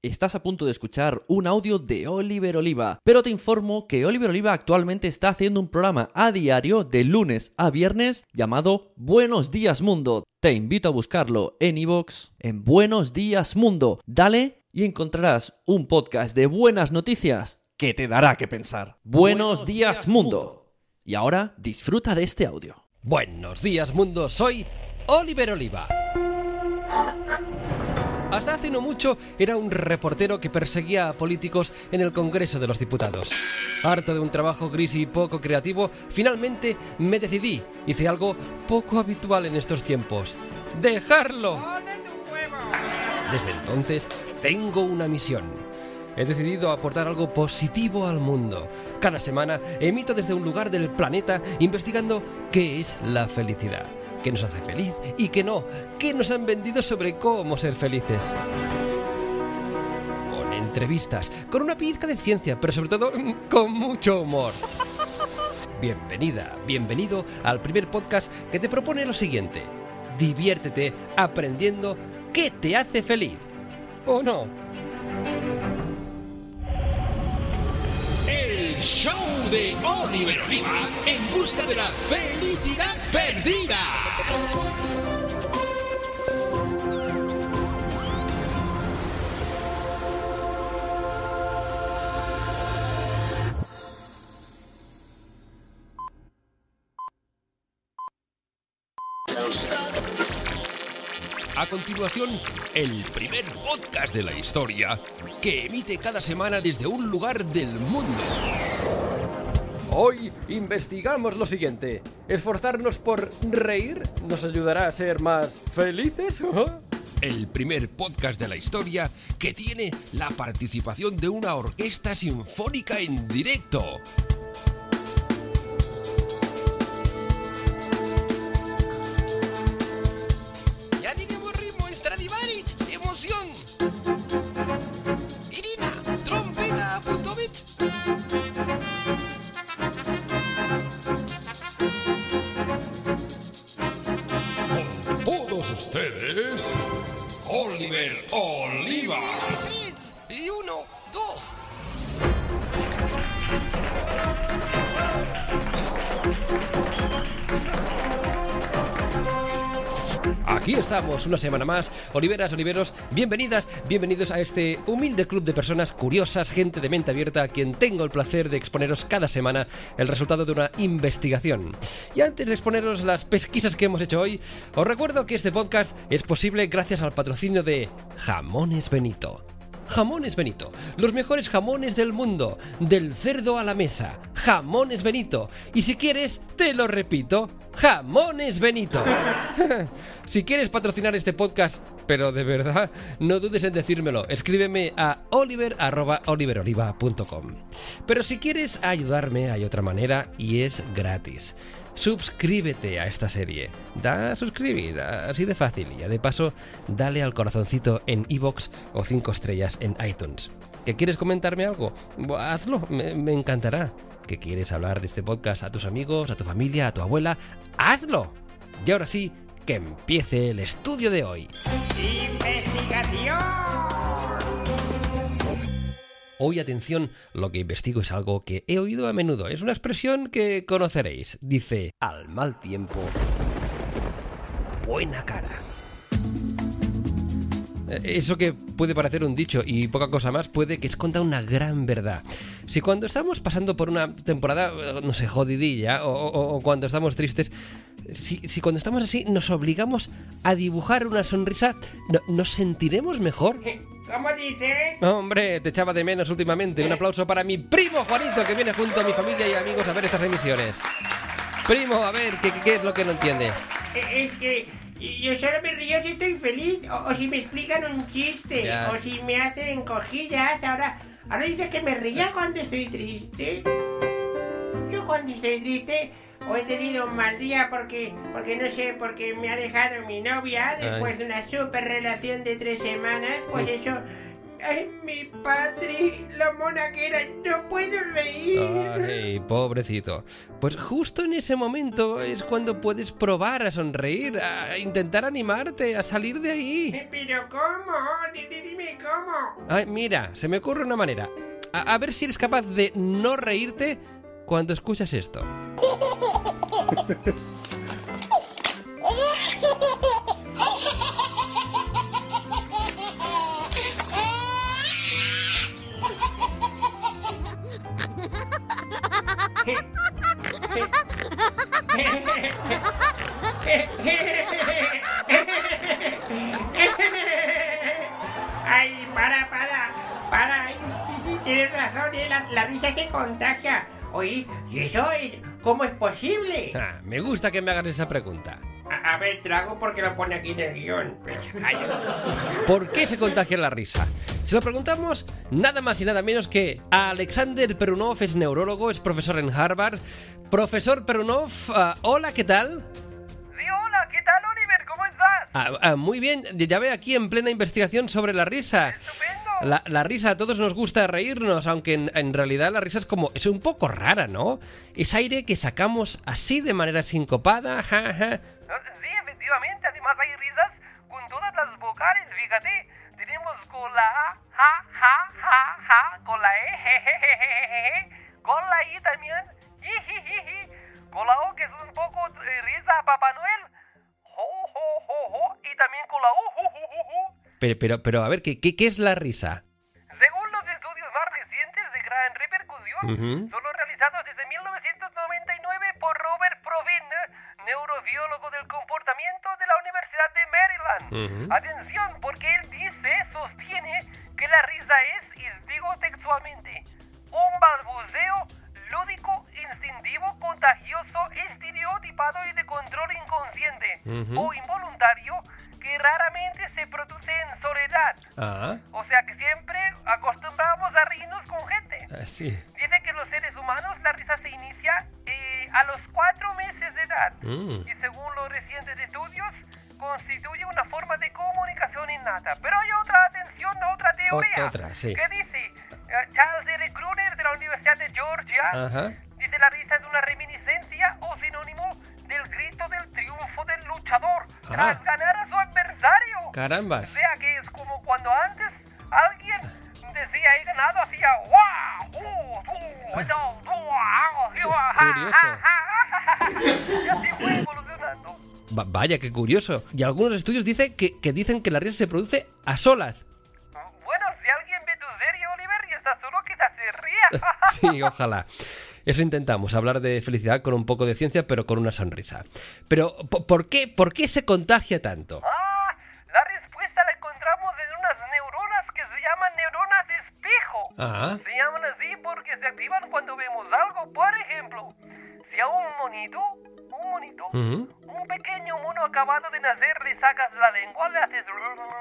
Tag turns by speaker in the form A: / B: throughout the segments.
A: Estás a punto de escuchar un audio de Oliver Oliva, pero te informo que Oliver Oliva actualmente está haciendo un programa a diario de lunes a viernes llamado Buenos Días Mundo. Te invito a buscarlo en iVoox en Buenos Días Mundo. Dale y encontrarás un podcast de buenas noticias que te dará que pensar. Buenos, días, mundo. Y ahora disfruta de este audio.
B: Buenos días, mundo. Soy Oliver Oliva. Hasta hace no mucho era un reportero que perseguía a políticos en el Congreso de los Diputados. Harto de un trabajo gris y poco creativo, finalmente me decidí. Hice algo poco habitual en estos tiempos. ¡Dejarlo! Desde entonces tengo una misión. He decidido aportar algo positivo al mundo. Cada semana emito desde un lugar del planeta investigando qué es la felicidad qué nos hace feliz y qué no, qué nos han vendido sobre cómo ser felices. Con entrevistas, con una pizca de ciencia, pero sobre todo con mucho humor. Bienvenida, bienvenido al primer podcast que te propone lo siguiente. Diviértete aprendiendo qué te hace feliz. ¿O no?
C: Show de Oliver Oliva en busca de la felicidad perdida.
B: A continuación, el primer podcast de la historia que emite cada semana desde un lugar del mundo. Hoy investigamos lo siguiente. ¿Esforzarnos por reír nos ayudará a ser más felices? El primer podcast de la historia que tiene la participación de una orquesta sinfónica en directo.
C: Con todos ustedes, Oliver Oliva.
D: Y uno,
B: Aquí estamos, una semana más. Oliveras, Oliveros, bienvenidas, bienvenidos a este humilde club de personas curiosas, gente de mente abierta, a quien tengo el placer de exponeros cada semana el resultado de una investigación. Y antes de exponeros las pesquisas que hemos hecho hoy, os recuerdo que este podcast es posible gracias al patrocinio de Jamones Benito. Jamones Benito, los mejores jamones del mundo, del cerdo a la mesa. Jamones Benito. Y si quieres, te lo repito, Jamones Benito. si quieres patrocinar este podcast, pero de verdad, no dudes en decírmelo. Escríbeme a oliver@oliveroliva.com. Pero si quieres ayudarme, hay otra manera y es gratis. Suscríbete a esta serie. Da a suscribir, así de fácil. Y de paso, dale al corazoncito en iBox o 5 estrellas en iTunes. ¿Que quieres comentarme algo? Hazlo, me, me encantará. ¿Que quieres hablar de este podcast a tus amigos, a tu familia, a tu abuela? ¡Hazlo! Y ahora sí, que empiece el estudio de hoy. Hoy, atención, lo que investigo es algo que he oído a menudo. Es una expresión que conoceréis. Dice, al mal tiempo, buena cara. Eh, Eso que puede parecer un dicho y poca cosa más puede que esconda una gran verdad. Si cuando estamos pasando por una temporada, eh, no sé, jodidilla, o, o- o cuando estamos tristes, si, si cuando estamos así nos obligamos a dibujar una sonrisa, ¿no- ¿nos sentiremos mejor?
E: ¿Cómo dices?
B: Hombre, te echaba de menos últimamente. Un aplauso para mi primo Juanito, que viene junto a mi familia y amigos a ver estas emisiones. Primo, a ver, ¿qué, qué- qué es lo que no entiende?
E: Es que Y Yo solo me río si estoy feliz o, o si me explican un chiste
B: Ya.
E: o si me hacen cojillas. Ahora, ahora dices que me ría cuando estoy triste. Yo cuando estoy triste o he tenido un mal día porque, porque no sé, porque me ha dejado mi novia después de una super relación de tres semanas, pues eso... Ay, mi patri, la mona que era, no puedo reír.
B: Ay, pobrecito. Pues justo en ese momento es cuando puedes probar a sonreír, a intentar animarte, a salir de ahí.
E: Pero ¿cómo? Di- di- Dime cómo.
B: Ay, mira, se me ocurre una manera. A, a ver si eres capaz de no reírte cuando escuchas esto.
E: Ay, para, para, para. Ay, sí, sí, tienes razón, eh, la, la risa se contagia. Oye, ¿y eso es, cómo es posible?
B: Ah, me gusta que me hagas esa pregunta.
E: A, a ver, trago porque lo pone aquí en el guion.
B: ¿Por qué se contagia la risa? Se lo preguntamos nada más y nada menos que a Alexander Perunov, es neurólogo, es profesor en Harvard. Profesor Perunov, ah, hola, ¿qué tal?
F: Sí, hola, ¿qué tal, Oliver? ¿Cómo estás?
B: Ah, ah, muy bien, ya ve aquí en plena investigación sobre la risa.
F: Estupendo.
B: La, la risa, a todos nos gusta reírnos, aunque en, en realidad la risa es como, es un poco rara, ¿no? Es aire que sacamos así de manera sincopada, ja, ja.
F: Ah, Sí, efectivamente, además hay risas con todas las vocales, fíjate.
B: Pero, pero, pero, a ver, ¿qué, qué, qué es la risa?
F: Según los estudios más recientes de gran repercusión,
B: Ujú.
F: son los realizados desde 1999 por Robert Provin, neurobiólogo del comportamiento de la Universidad de Maryland.
B: Ujú.
F: Atención, porque él dice, sostiene, que la risa es, y digo textualmente, un balbuceo lúdico, instintivo, contagioso, estereotipado y de control inconsciente o recientes estudios, constituye una forma de comunicación innata. Pero hay otra atención, otra teoría.
B: Ot- otra, sí.
F: Que dice eh, Charles R. Gruner de la Universidad de Georgia.
B: Ajá.
F: Dice la risa es una reminiscencia o sinónimo del grito del triunfo del luchador
B: Ah.
F: tras ganar a su adversario. O
B: Carambas.
F: sea que es como cuando antes alguien decía he ganado, hacía ¡guau! ¡Uh! ¡Uh! ¡Eso! ¡Guau! ¡Guau! ja,
B: Curioso.
F: ja, ja, ja, ja, ja. Y así fue evolucionando.
B: Va- vaya, qué curioso. Y algunos estudios dicen que, que dicen que la risa se produce a solas.
F: Bueno, si alguien ve tu serie, Oliver, y está solo, quizás se ría.
B: Sí, ojalá. Eso intentamos, hablar de felicidad con un poco de ciencia, pero con una sonrisa. Pero, ¿po- ¿por qué, por qué se contagia tanto?
F: Ah, la respuesta la encontramos en unas neuronas que se llaman neuronas de espejo.
B: Ah,
F: Se llaman así porque se activan cuando vemos algo. Por ejemplo, si a un monito, un monito,
B: ujú,
F: un pequeño mono acabado de nacer le sacas la lengua, le haces...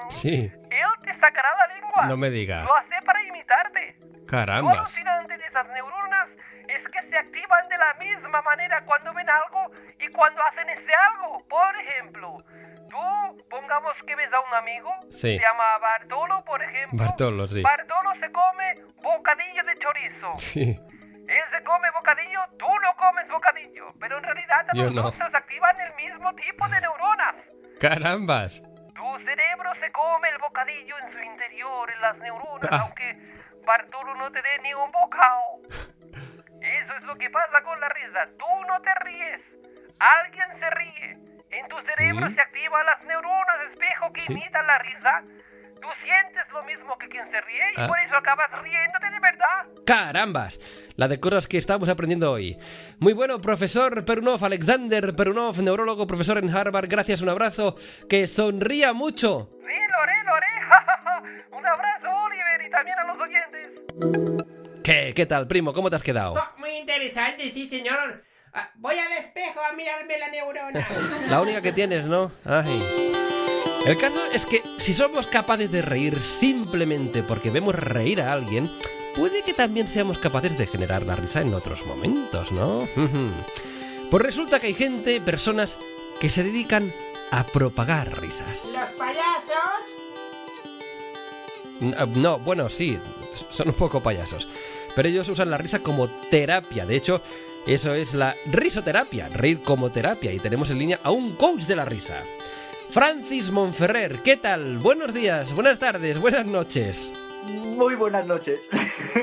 B: sí,
F: Él te sacará la lengua.
B: no me diga.
F: Lo hace para imitarte. Lo
B: Carambas.
F: alucinante de esas neuronas es que se activan de la misma manera cuando ven algo y cuando hacen ese algo. Por ejemplo, tú, pongamos que ves a un amigo,
B: Sí.
F: se llama Bartolo, por ejemplo.
B: Bartolo, sí.
F: Bartolo se come bocadillo de chorizo.
B: Sí,
F: Él se come bocadillo, tú no comes bocadillo. Pero en realidad los
B: no.
F: activan el mismo tipo de neuronas.
B: carambas.
F: Tu cerebro se come el bocadillo en su interior, en las neuronas,
B: Ah.
F: aunque Bartolo no te dé ni un bocado. Eso es lo que pasa con la risa. Tú no te ríes. Alguien se ríe. En tu cerebro
B: Mm.
F: se activan las neuronas espejo que
B: Sí.
F: imitan la risa. Tú sientes lo mismo que quien se ríe y
B: Ah.
F: por eso acabas riéndote de verdad.
B: Carambas. La de cosas que estamos aprendiendo hoy. Muy bueno, profesor Perunov, Alexander Perunov, neurólogo, profesor en Harvard. Gracias, un abrazo. Que sonría mucho.
F: Sí, lo haré, lo haré. un abrazo, Oliver, y también a los oyentes.
B: ¿Qué? ¿Qué tal, primo? ¿Cómo te has quedado?
E: Oh, muy interesante, sí, señor. Ah, Voy al espejo a mirarme la neurona.
B: La única que tienes, ¿no? Ay. El caso es que si somos capaces de reír simplemente porque vemos reír a alguien, puede que también seamos capaces de generar la risa en otros momentos, ¿no? Pues resulta que hay gente, personas, que se dedican a propagar risas.
E: Los payasos.
B: Ah, No, bueno, sí, son un poco payasos. Pero ellos usan la risa como terapia. De hecho, eso es la risoterapia, reír como terapia. Y tenemos en línea a un coach de la risa. Francis Monferrer, ¿qué tal? Buenos días, buenas tardes, buenas noches.
G: Muy buenas noches.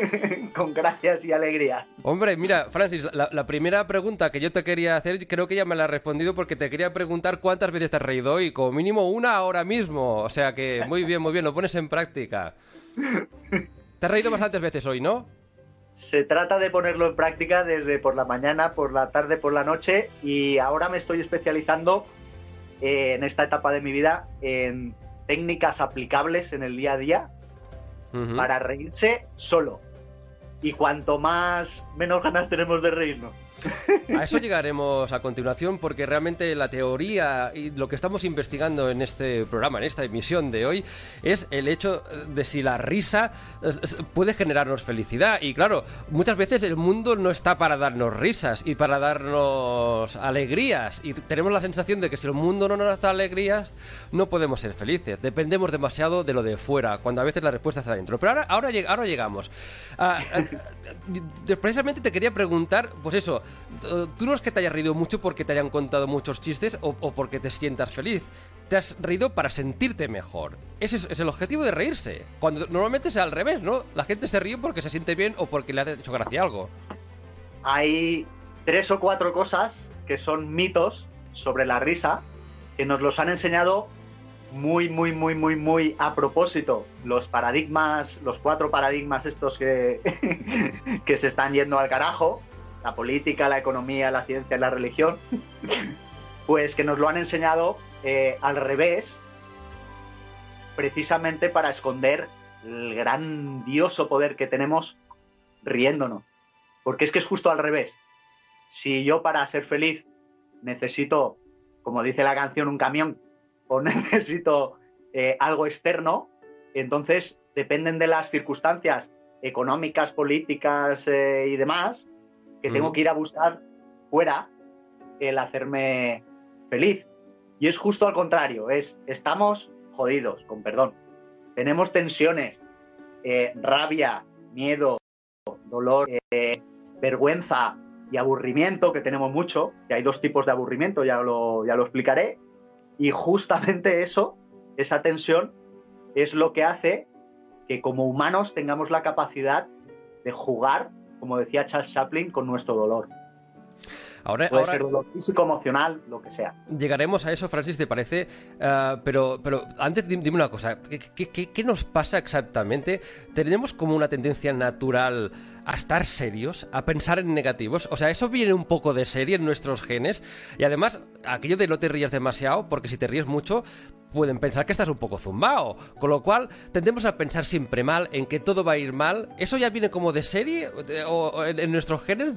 G: Con gracias y alegría.
B: Hombre, mira, Francis, la, la primera pregunta que yo te quería hacer, creo que ya me la has respondido porque te quería preguntar cuántas veces te has reído hoy, como mínimo una ahora mismo. O sea que muy bien, muy bien, lo pones en práctica. Te has reído bastantes veces hoy, ¿no?
G: Se trata de ponerlo en práctica desde por la mañana, por la tarde, por la noche y ahora me estoy especializando eh, en esta etapa de mi vida en técnicas aplicables en el día a día para reírse solo. Y cuanto más menos ganas tenemos de reírnos.
B: A eso llegaremos a continuación porque realmente la teoría y lo que estamos investigando en este programa, en esta emisión de hoy, es el hecho de si la risa eh, puede generarnos felicidad. Y claro, muchas veces el mundo no está para darnos risas y para darnos alegrías. Y tenemos la sensación de que si el mundo no nos da alegrías, no podemos ser felices. Dependemos demasiado de lo de fuera, cuando a veces la respuesta está adentro. Pero ahora, ahora, lleg- ahora llegamos. Ah, ah, precisamente te quería preguntar, pues eso, tú no es que te hayas reído mucho porque te hayan contado muchos chistes o, o porque te sientas feliz. Te has reído para sentirte mejor. Ese es, es el objetivo de reírse. Cuando normalmente es al revés, ¿no? La gente se ríe porque se siente bien o porque le ha hecho gracia algo.
G: Hay tres o cuatro cosas que son mitos sobre la risa que nos los han enseñado muy, muy, muy, muy, muy a propósito. Los paradigmas, los cuatro paradigmas estos que, que se están yendo al carajo, la política, la economía, la ciencia y la religión, pues que nos lo han enseñado eh, al revés, precisamente para esconder el grandioso poder que tenemos riéndonos. Porque es que es justo al revés. Si yo para ser feliz necesito, como dice la canción, un camión o necesito eh, algo externo, entonces dependen de las circunstancias económicas, políticas eh, y demás, que tengo que ir a buscar fuera el hacerme feliz. Y es justo al contrario, es estamos jodidos, con perdón. Tenemos tensiones, eh, rabia, miedo, dolor, eh, vergüenza y aburrimiento, que tenemos mucho, que hay dos tipos de aburrimiento, ya lo, ya lo explicaré. Y justamente eso, esa tensión, es lo que hace que como humanos tengamos la capacidad de jugar, como decía Charles Chaplin, con nuestro dolor.
B: Ahora,
G: Puede
B: ahora
G: ser dolor físico, emocional, lo que sea.
B: llegaremos a eso, Francis, ¿te parece? Ah, pero, pero antes dim- dime una cosa. ¿Qué, qué- qué- qué nos pasa exactamente? ¿Tenemos como una tendencia natural a estar serios, a pensar en negativos? O sea, eso viene un poco de serie en nuestros genes. Y además, aquello de no te rías demasiado, porque si te ríes mucho, pueden pensar que estás un poco zumbao. Con lo cual, tendemos a pensar siempre mal, en que todo va a ir mal. ¿Eso ya viene como de serie? ¿O, en, nuestros genes?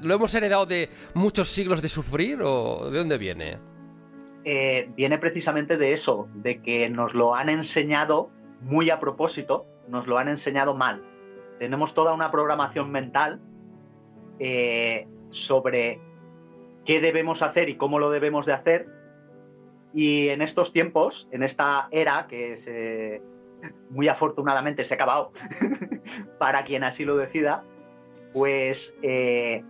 B: ¿Lo hemos heredado de muchos siglos de sufrir? ¿O de dónde viene?
G: eh, viene precisamente de eso, de que nos lo han enseñado muy a propósito, nos lo han enseñado mal. Tenemos toda una programación mental eh, sobre qué debemos hacer y cómo lo debemos de hacer. Y en estos tiempos, en esta era que muy afortunadamente se ha acabado, para quien así lo decida, pues eh,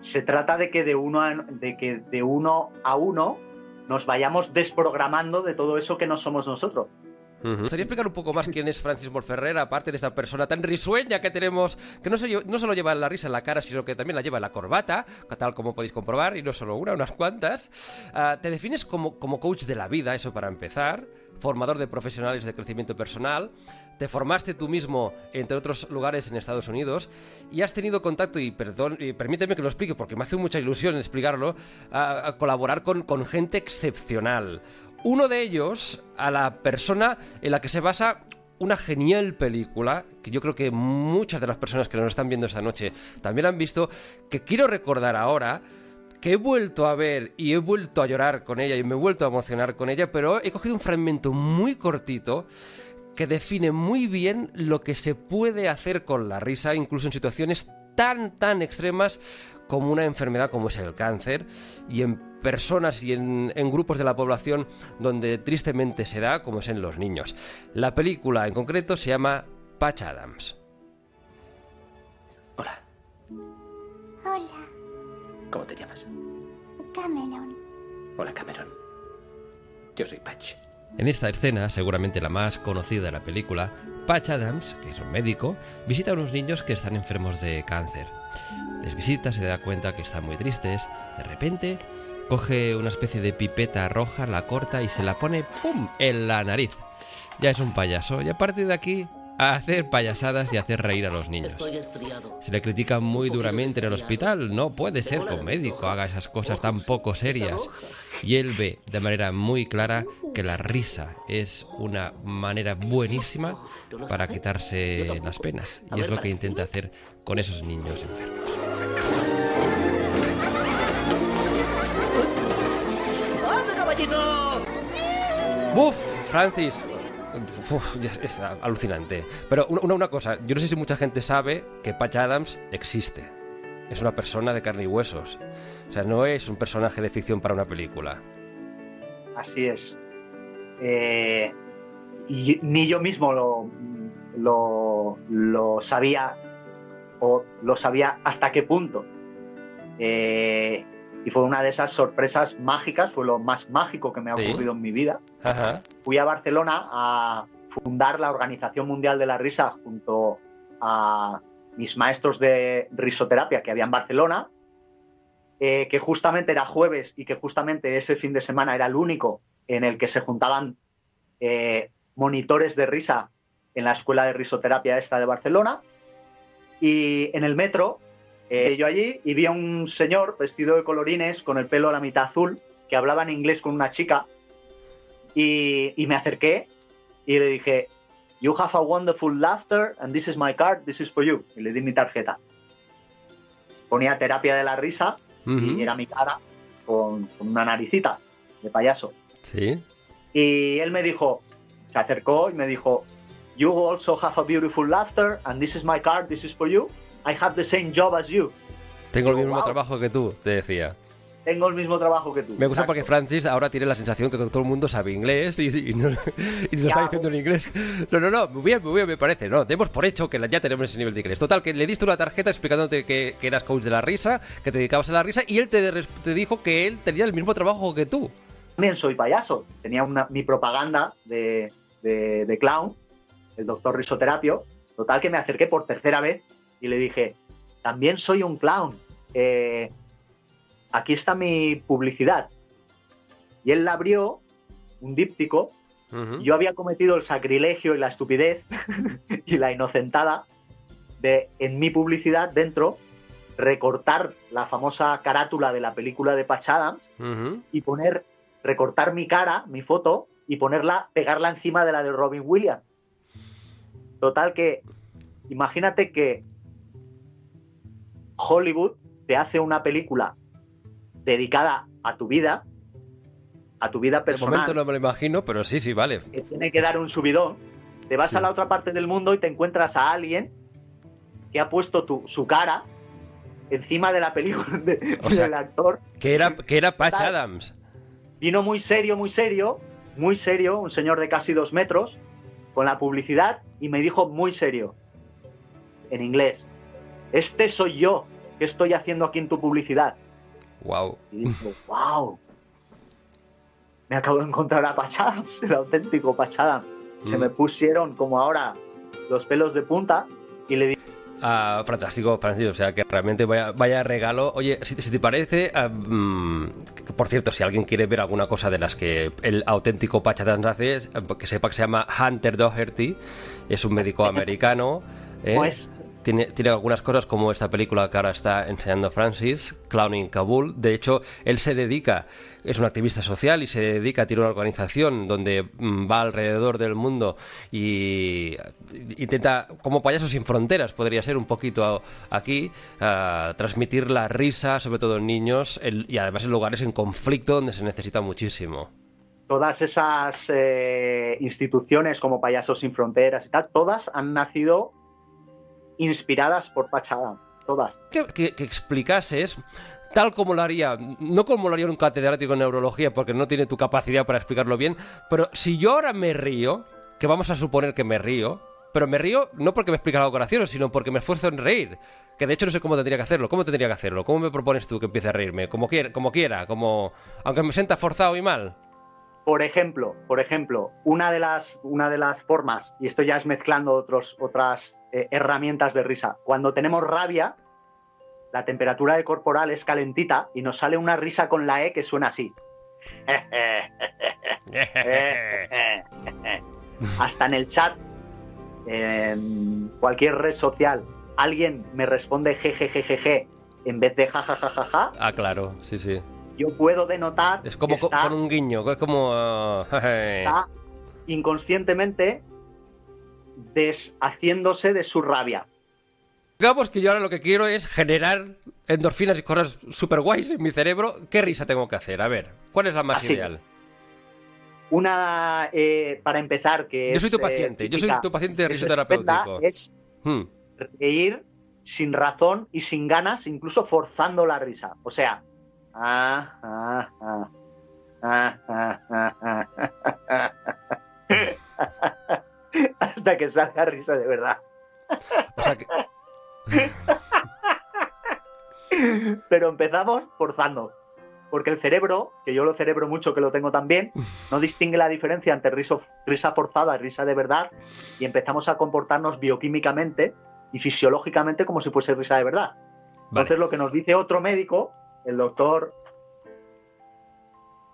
G: se trata de que de uno a uno nos vayamos desprogramando de todo eso que no somos nosotros.
B: Me gustaría explicar un poco más quién es Francis Morferrer, aparte de esta persona tan risueña que tenemos, que no, se no solo lleva la risa en la cara, sino que también la lleva en la corbata, tal como podéis comprobar, y no solo una, unas cuantas. Ah, te defines como, como coach de la vida, eso para empezar, formador de profesionales de crecimiento personal, te formaste tú mismo, entre otros lugares, en Estados Unidos, y has tenido contacto, y perdón, y permíteme que lo explique, porque me hace mucha ilusión explicarlo, a, a colaborar con, con gente excepcional. Uno de ellos, a la persona en la que se basa una genial película, que yo creo que muchas de las personas que nos están viendo esta noche también han visto, que quiero recordar ahora, que he vuelto a ver y he vuelto a llorar con ella y me he vuelto a emocionar con ella, pero he cogido un fragmento muy cortito que define muy bien lo que se puede hacer con la risa, incluso en situaciones tan, tan extremas como una enfermedad como es el cáncer y en personas y en, en, grupos de la población donde tristemente se da, como es en los niños. La película en concreto se llama Patch Adams.
H: Hola,
I: Hola,
H: ¿cómo te llamas?
I: Cameron.
H: Hola, Cameron. Yo soy Patch.
B: En esta escena, seguramente la más conocida de la película, Patch Adams, que es un médico, visita a unos niños que están enfermos de cáncer. Les visita, se da cuenta que están muy tristes. De repente, coge una especie de pipeta roja, la corta y se la pone ¡pum! en la nariz. Ya es un payaso y a partir de aquí a hacer payasadas y hacer reír a los niños. Se le critica muy duramente en el hospital. No puede ser que un médico haga esas cosas tan poco serias. Y él ve de manera muy clara que la risa es una manera buenísima para quitarse las penas. Y es lo que intenta hacer con esos niños enfermos. ¡Buf! Francis, Uf, es alucinante. Pero una, una, cosa, yo no sé si mucha gente sabe que Patch Adams existe. Es una persona de carne y huesos. O sea, no es un personaje de ficción para una película.
G: Así es. Eh, y ni yo mismo lo, lo, lo, sabía o lo sabía hasta qué punto. Eh, y fue una de esas sorpresas mágicas, fue lo más mágico que me ha ocurrido
B: ¿Sí?
G: en mi vida.
B: Ajá.
G: Fui a Barcelona a fundar la Organización Mundial de la Risa junto a mis maestros de risoterapia que había en Barcelona, eh, que justamente era jueves y que justamente ese fin de semana era el único en el que se juntaban eh, monitores de risa en la escuela de risoterapia esta de Barcelona. Y en el metro eh, yo allí y vi a un señor vestido de colorines con el pelo a la mitad azul que hablaba en inglés con una chica y, y, me acerqué y le dije You have a wonderful laughter and this is my card, this is for you. Y le di mi tarjeta. Ponía terapia de la risa
B: Uh -huh.
G: y era mi cara con, con una naricita de payaso.
B: Sí.
G: Y él me dijo, se acercó y me dijo You also have a beautiful laughter and this is my card, this is for you. I have the same job as you.
B: Tengo el mismo
G: wow.
B: trabajo que tú, te decía.
G: Tengo el mismo trabajo que tú.
B: Me gusta
G: Exacto.
B: porque Francis ahora tiene la sensación que todo el mundo sabe inglés y, y, no, y nos está diciendo en inglés. No, no, no, muy bien, muy bien, me parece. No, demos por hecho que ya tenemos ese nivel de inglés. Total, que le diste una tarjeta explicándote que, que eras coach de la risa, que te dedicabas a la risa y él te, te dijo que él tenía el mismo trabajo que tú.
G: También soy payaso. Tenía una, mi propaganda de, de, de clown, el doctor risoterapio. Total, que me acerqué por tercera vez y le dije, también soy un clown. Eh, aquí está mi publicidad. Y él la abrió, un díptico, uh -huh. y yo había cometido el sacrilegio y la estupidez y la inocentada de, en mi publicidad dentro, recortar la famosa carátula de la película de Patch Adams
B: uh -huh.
G: y poner, recortar mi cara, mi foto, y ponerla, pegarla encima de la de Robin Williams. Total que, imagínate que Hollywood te hace una película dedicada a tu vida, a tu vida personal.
B: De momento no me lo imagino, pero sí, sí, vale.
G: Que tiene que dar un subidón. Te vas sí. a la otra parte del mundo y te encuentras a alguien que ha puesto tu, su cara encima de la película de,
B: o sea,
G: del actor.
B: Que era, que era Patch Adams.
G: Vino muy serio, muy serio, muy serio, un señor de casi dos metros, con la publicidad, y me dijo muy serio, en inglés, este soy yo que estoy haciendo aquí en tu publicidad.
B: Wow.
G: Y dijo, wow. Me acabo de encontrar a Pachadam, el auténtico Pachadam. Mm. Se me pusieron como ahora los pelos de punta y le dije.
B: Ah, fantástico, Francisco. O sea, que realmente vaya, vaya regalo. Oye, si, si te parece, um, que, por cierto, si alguien quiere ver alguna cosa de las que el auténtico Pachadam hace, que sepa que se llama Hunter Doherty, es un médico americano.
G: ¿eh? Pues
B: tiene, tiene algunas cosas como esta película que ahora está enseñando Francis, Clowning Kabul. De hecho, él se dedica, es un activista social y se dedica tirar una organización donde mm, va alrededor del mundo y intenta, como payasos sin fronteras, podría ser un poquito aquí, a transmitir la risa, sobre todo en niños, y además en lugares en conflicto donde se necesita muchísimo.
G: Todas esas eh, instituciones como Payasos Sin Fronteras y tal, todas han nacido inspiradas por Patch Adams. Todas.
B: que explicases tal como lo haría, no como lo haría un catedrático en neurología, porque no tiene tu capacidad para explicarlo bien, pero si yo ahora me río, que vamos a suponer que me río, pero me río no porque me explica algo gracioso, sino porque me esfuerzo en reír, que de hecho no sé cómo tendría que hacerlo, cómo tendría que hacerlo, cómo me propones tú que empiece a reírme, como quiera, como quiera, como aunque me sienta forzado y mal.
G: Por ejemplo, por ejemplo, una de las, una de las formas, y esto ya es mezclando otros, otras eh, herramientas de risa, cuando tenemos rabia, la temperatura de corporal es calentita y nos sale una risa con la E que suena así. Hasta en el chat, en cualquier red social, alguien me responde jejejejeje en vez de jajajajaja,
B: ah, claro, sí, sí.
G: Yo puedo denotar
B: Es como
G: que
B: co-
G: está-
B: con un guiño, es como... ah,
G: está inconscientemente deshaciéndose de su rabia.
B: Digamos que yo ahora lo que quiero es generar endorfinas y cosas super guays en mi cerebro. ¿Qué risa tengo que hacer? A ver, ¿cuál es la más
G: Así
B: ideal?
G: es. Una, eh, para empezar, que
B: Yo soy tu
G: eh,
B: paciente, yo soy tu paciente de
G: que
B: risa
G: es estupenda,
B: terapéutico.
G: Es
B: Hmm.
G: reír sin razón y sin ganas, incluso forzando la risa. O sea, hasta que salga risa de verdad. Pero empezamos forzando. Porque el cerebro, que yo lo cerebro mucho, que lo tengo también, no distingue la diferencia entre riso, risa forzada y risa de verdad. Y empezamos a comportarnos bioquímicamente y fisiológicamente como si fuese risa de verdad. Vale. Entonces lo que nos dice otro médico el doctor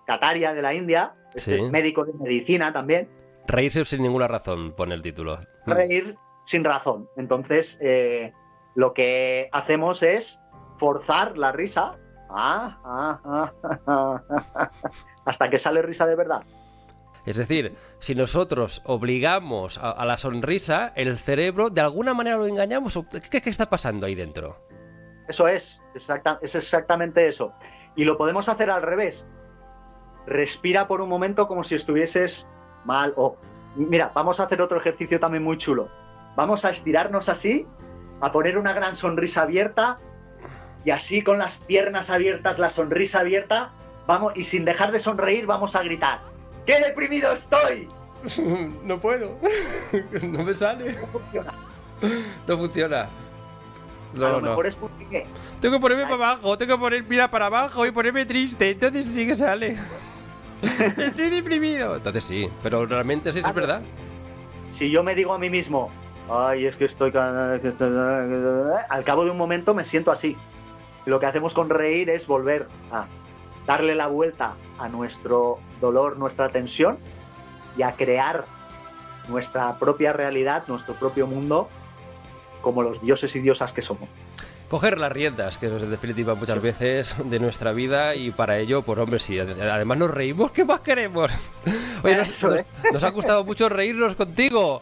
G: Kataria de la India, este
B: Sí.
G: médico de medicina también,
B: reírse sin ninguna razón, pone el título. Hmm.
G: reír sin razón. Entonces, eh, lo que hacemos es forzar la risa ah, ah, ah, hasta que sale risa de verdad.
B: Es decir, si nosotros obligamos a, a la sonrisa, el cerebro de alguna manera lo engañamos. ¿o ¿Qué, qué está pasando ahí dentro?
G: Eso es, exacta- es exactamente eso. Y lo podemos hacer al revés. Respira por un momento como si estuvieses mal. O, mira, vamos a hacer otro ejercicio también muy chulo. Vamos a estirarnos así, a poner una gran sonrisa abierta y así con las piernas abiertas, la sonrisa abierta, vamos y sin dejar de sonreír vamos a gritar. ¡Qué deprimido estoy!
B: no puedo. no me sale.
G: No funciona.
B: No funciona.
G: A lo
B: no.
G: mejor es porque
B: Tengo que ponerme para abajo, tengo que poner mira para abajo y ponerme triste, entonces sí que sale. Estoy deprimido. Entonces sí, pero realmente sí es
G: Claro.
B: verdad.
G: si yo me digo a mí mismo, ay, es que estoy, ca- que estoy- al cabo de un momento me siento así. Lo que hacemos con reír es volver a darle la vuelta a nuestro dolor, nuestra tensión y a crear nuestra propia realidad, nuestro propio mundo, como los dioses y diosas que somos.
B: Coger las riendas, que es en definitiva muchas
G: Sí.
B: veces de nuestra vida y para ello, pues hombre, sí, además nos reímos, ¿qué más queremos? Oye, nos, ha gustado mucho reírnos contigo,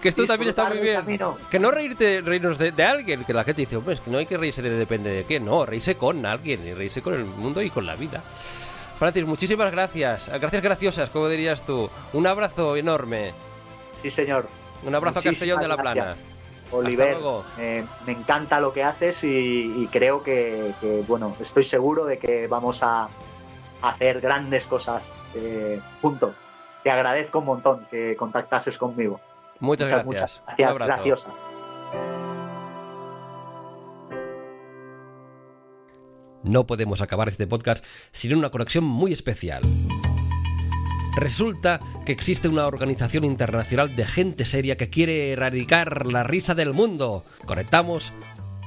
B: que esto también está muy bien.
G: camino.
B: Que no reírte, reírnos de, de alguien, que la gente dice, hombre, es que no hay que reírse de depende de qué, no, reírse con alguien, y reírse con el mundo y con la vida. Francis, muchísimas gracias, gracias graciosas, como dirías tú. Un abrazo enorme,
G: Sí, señor.
B: un abrazo a Castellón de la
G: gracias. Oliver, eh, me encanta lo que haces y, y creo que, que, bueno, estoy seguro de que vamos a hacer grandes cosas eh, juntos. Te agradezco un montón que contactases conmigo.
B: Muchas, gracias.
G: muchas gracias, graciosa.
B: No podemos acabar este podcast sin una conexión muy especial. Resulta que existe una organización internacional de gente seria que quiere erradicar la risa del mundo. Conectamos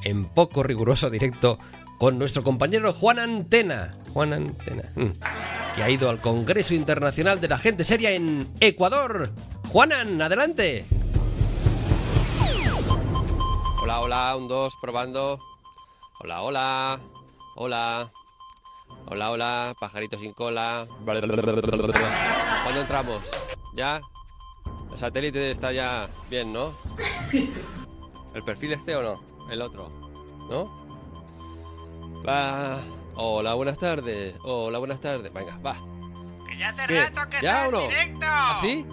B: en poco riguroso directo con nuestro compañero Juan Antena. Juan Antena. mm, Que ha ido al Congreso Internacional de la Gente Seria en Ecuador. Juanan, adelante. Hola Hola, hola, un, dos, probando. Hola, hola. Hola. Hola, hola, pajarito sin cola. ¿Cuándo entramos? ¿Ya? El satélite está ya bien, ¿no? ¿El perfil este o no? El otro, ¿no? Va. Hola, buenas tardes. Hola, buenas tardes. Venga, va.
E: Que ya hace
B: ¿Qué?
E: rato que
B: ¿Ya
E: está
B: o
E: en
B: no?
E: directo.
B: ¿Así?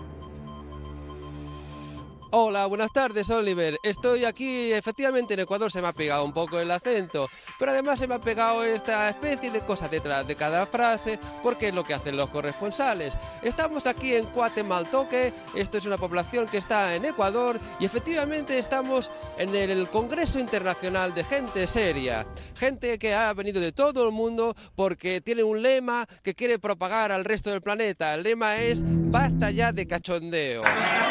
B: Hola, buenas tardes, Oliver. Estoy aquí, efectivamente, en Ecuador se me ha pegado un poco el acento, pero además se me ha pegado esta especie de cosa detrás de cada frase, porque es lo que hacen los corresponsales. Estamos aquí en Cuatemaltoque, esto es una población que está en Ecuador, y efectivamente estamos en el Congreso Internacional de Gente Seria. Gente que ha venido de todo el mundo porque tiene un lema que quiere propagar al resto del planeta. El lema es basta ya de cachondeo.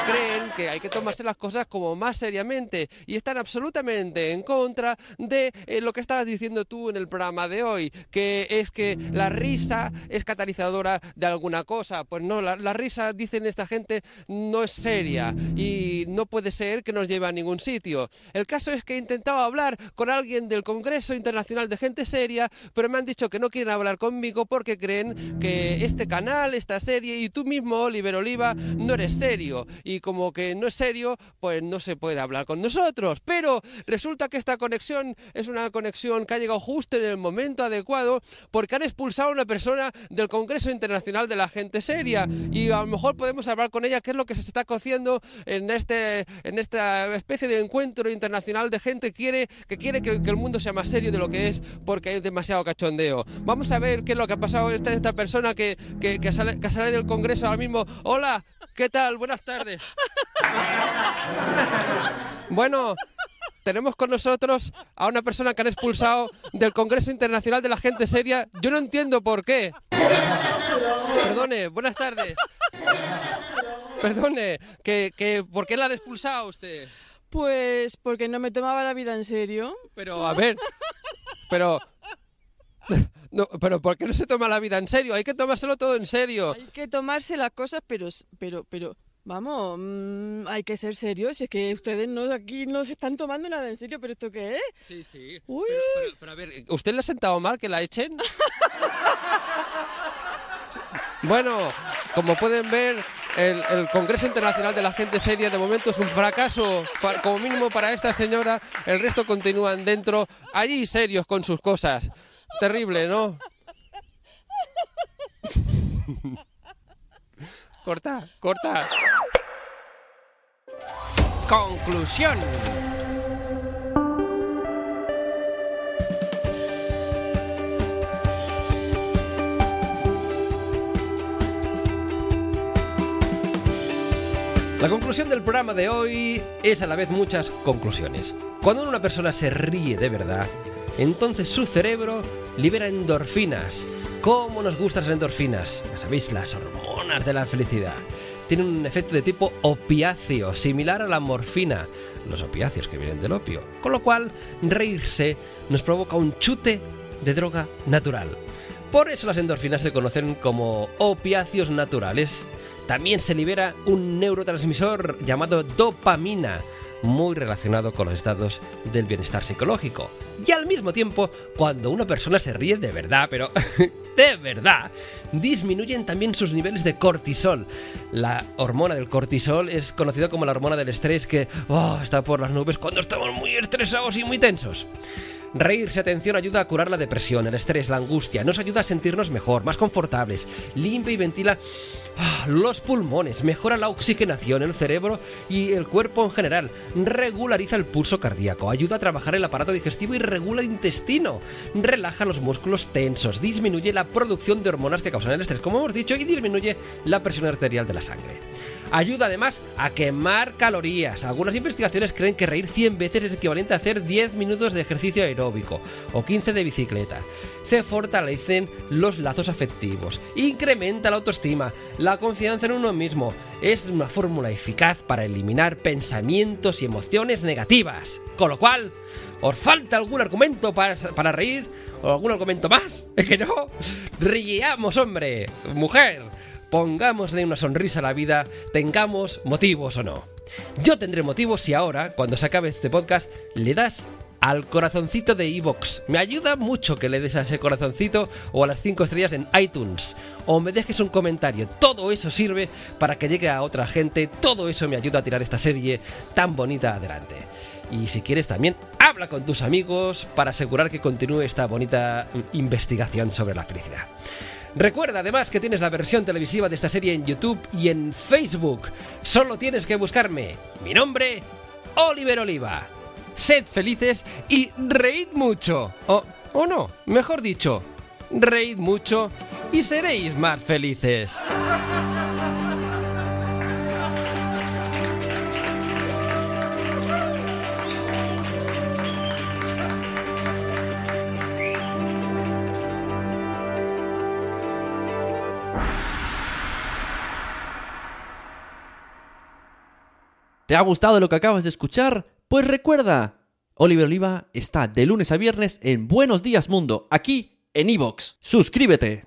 B: Creen que hay que tomarse las cosas como más seriamente y están absolutamente en contra de eh, lo que estabas diciendo tú en el programa de hoy, que es que la risa es catalizadora de alguna cosa. Pues no, la, la risa, dicen esta gente, no es seria y no puede ser que nos lleve a ningún sitio. El caso es que he intentado hablar con alguien del Congreso Internacional de Gente Seria, pero me han dicho que no quieren hablar conmigo porque creen que este canal, esta serie y tú mismo, Oliver Oliva, no eres serio. Y como que no es serio, pues no se puede hablar con nosotros. Pero resulta que esta conexión es una conexión que ha llegado justo en el momento adecuado porque han expulsado a una persona del Congreso Internacional de la Gente Seria. Y a lo mejor podemos hablar con ella qué es lo que se está cociendo en, este, en esta especie de encuentro internacional de gente que quiere, que, quiere que, el mundo sea más serio de lo que es porque hay demasiado cachondeo. Vamos a ver qué es lo que ha pasado esta, esta persona que, que, que sale, que sale del Congreso ahora mismo. Hola, ¿qué tal? Buenas tardes. Bueno, tenemos con nosotros a una persona que han expulsado del Congreso Internacional de la Gente Seria. Yo no entiendo por qué. Perdone, buenas tardes. Perdone, que, que, ¿por qué la han expulsado a usted?
J: Pues porque no me tomaba la vida en serio.
B: Pero, a ver, pero... No, pero ¿por qué no se toma la vida en serio? Hay que tomárselo todo en serio.
J: Hay que tomarse las cosas, pero, pero, pero, vamos, mm, hay que ser serios. Es que ustedes no aquí no se están tomando nada en serio, pero ¿esto qué es?
B: Sí, sí.
J: Uy.
B: Pero, pero- pero a ver, ¿usted le ha sentado mal que la echen? Bueno, como pueden ver, el, el Congreso Internacional de la Gente Seria de momento es un fracaso, como mínimo para esta señora. El resto continúan dentro, allí serios con sus cosas. Terrible, ¿no? corta, corta. Conclusión. La conclusión del programa de hoy es a la vez muchas conclusiones. Cuando una persona se ríe de verdad, entonces su cerebro libera endorfinas. ¿Cómo nos gustan las endorfinas? Ya sabéis, las hormonas de la felicidad. Tienen un efecto de tipo opiáceo, similar a la morfina, los opiáceos que vienen del opio. Con lo cual, reírse nos provoca un chute de droga natural. Por eso las endorfinas se conocen como opiáceos naturales. También se libera un neurotransmisor llamado dopamina, muy relacionado con los estados del bienestar psicológico. Y al mismo tiempo, cuando una persona se ríe de verdad, pero de verdad, disminuyen también sus niveles de cortisol. La hormona del cortisol es conocida como la hormona del estrés que oh, está por las nubes cuando estamos muy estresados y muy tensos. Reírse, atención, ayuda a curar la depresión, el estrés, la angustia, nos ayuda a sentirnos mejor, más confortables, limpia y ventila ah, los pulmones, mejora la oxigenación, el cerebro y el cuerpo en general, regulariza el pulso cardíaco, ayuda a trabajar el aparato digestivo y regula el intestino, relaja los músculos tensos, disminuye la producción de hormonas que causan el estrés, como hemos dicho, y disminuye la presión arterial de la sangre. Ayuda además a quemar calorías. Algunas investigaciones creen que reír 100 veces es equivalente a hacer 10 minutos de ejercicio aeróbico o 15 de bicicleta. Se fortalecen los lazos afectivos, incrementa la autoestima, la confianza en uno mismo. Es una fórmula eficaz para eliminar pensamientos y emociones negativas. Con lo cual, ¿os falta algún argumento para, para reír? ¿O algún argumento más? ¿Es que no? Riamos, hombre, mujer. Pongámosle una sonrisa a la vida, tengamos motivos o no. Yo tendré motivo si ahora, cuando se acabe este podcast, le das al corazoncito de iVoox. Me ayuda mucho que le des a ese corazoncito o a las 5 estrellas en iTunes. O me dejes un comentario. Todo eso sirve para que llegue a otra gente. Todo eso me ayuda a tirar esta serie tan bonita adelante. Y si quieres también, habla con tus amigos para asegurar que continúe esta bonita mm, investigación sobre la felicidad. Recuerda además que tienes la versión televisiva de esta serie en YouTube y en Facebook. Solo tienes que buscarme. Mi nombre, Oliver Oliva. Sed felices y reíd mucho. O, o no, mejor dicho, reíd mucho y seréis más felices.
A: ¿Te ha gustado lo que acabas de escuchar? Pues recuerda, Oliver Oliva está de lunes a viernes en Buenos Días Mundo, aquí en Evox. Suscríbete.